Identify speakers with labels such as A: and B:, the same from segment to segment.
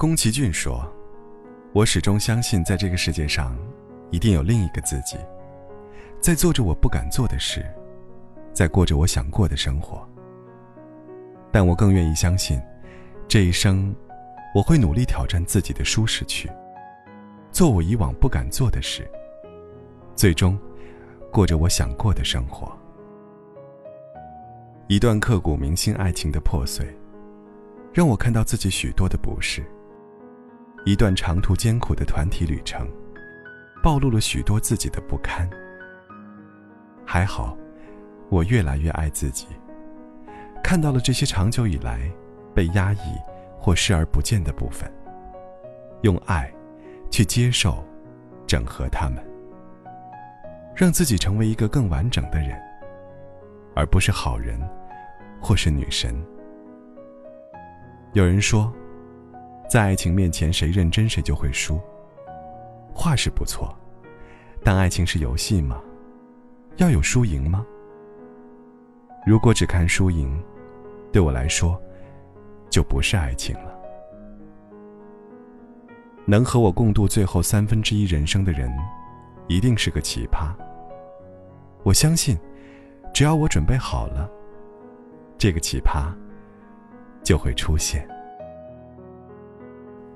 A: 宫崎骏说：“我始终相信，在这个世界上，一定有另一个自己，在做着我不敢做的事，在过着我想过的生活。但我更愿意相信，这一生，我会努力挑战自己的舒适区，做我以往不敢做的事，最终，过着我想过的生活。一段刻骨铭心爱情的破碎，让我看到自己许多的不是。”一段长途艰苦的团体旅程，暴露了许多自己的不堪。还好，我越来越爱自己，看到了这些长久以来被压抑或视而不见的部分，用爱去接受、整合他们，让自己成为一个更完整的人，而不是好人或是女神。有人说。在爱情面前，谁认真谁就会输。话是不错，但爱情是游戏吗？要有输赢吗？如果只看输赢，对我来说，就不是爱情了。能和我共度最后三分之一人生的人，一定是个奇葩。我相信，只要我准备好了，这个奇葩就会出现。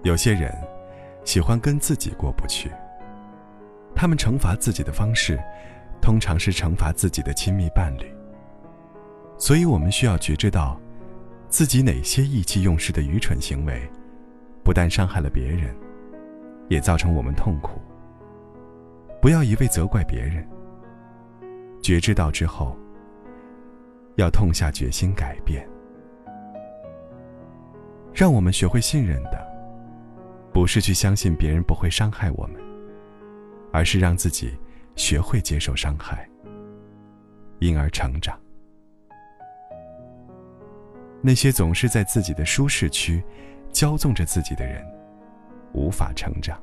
A: 有些人喜欢跟自己过不去，他们惩罚自己的方式，通常是惩罚自己的亲密伴侣。所以，我们需要觉知到，自己哪些意气用事的愚蠢行为，不但伤害了别人，也造成我们痛苦。不要一味责怪别人，觉知到之后，要痛下决心改变。让我们学会信任的。不是去相信别人不会伤害我们，而是让自己学会接受伤害，因而成长。那些总是在自己的舒适区骄纵着自己的人，无法成长。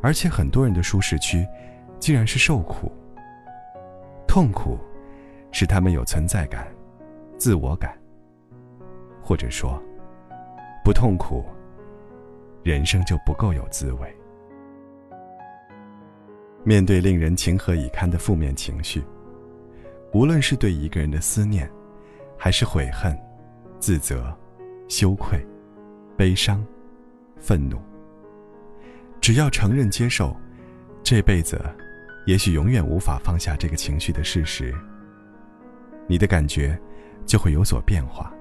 A: 而且很多人的舒适区，竟然是受苦、痛苦，使他们有存在感、自我感，或者说，不痛苦。人生就不够有滋味。面对令人情何以堪的负面情绪，无论是对一个人的思念，还是悔恨、自责、羞愧、悲伤、愤怒，只要承认接受，这辈子也许永远无法放下这个情绪的事实，你的感觉就会有所变化。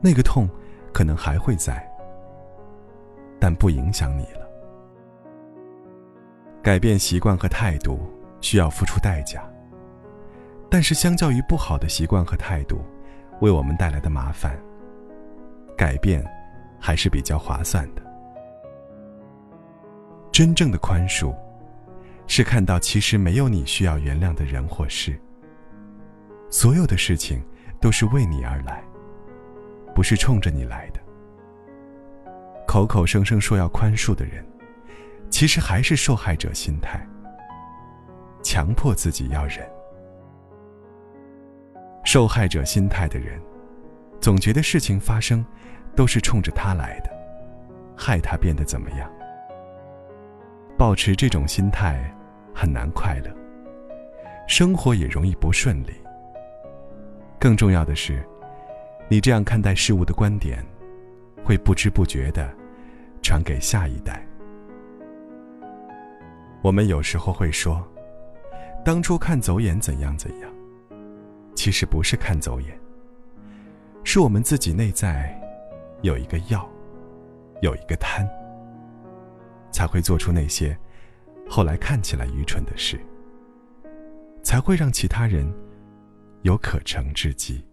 A: 那个痛可能还会在。不影响你了。改变习惯和态度需要付出代价，但是相较于不好的习惯和态度为我们带来的麻烦，改变还是比较划算的。真正的宽恕，是看到其实没有你需要原谅的人或事，所有的事情都是为你而来，不是冲着你来的。口口声声说要宽恕的人，其实还是受害者心态，强迫自己要忍。受害者心态的人，总觉得事情发生都是冲着他来的，害他变得怎么样。保持这种心态很难快乐，生活也容易不顺利。更重要的是，你这样看待事物的观点，会不知不觉的。传给下一代。我们有时候会说，当初看走眼怎样怎样，其实不是看走眼，是我们自己内在有一个要，有一个贪，才会做出那些后来看起来愚蠢的事，才会让其他人有可乘之机。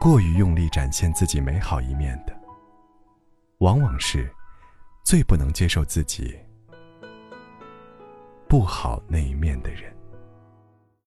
A: 过于用力展现自己美好一面的。往往是最不能接受自己不好那一面的人。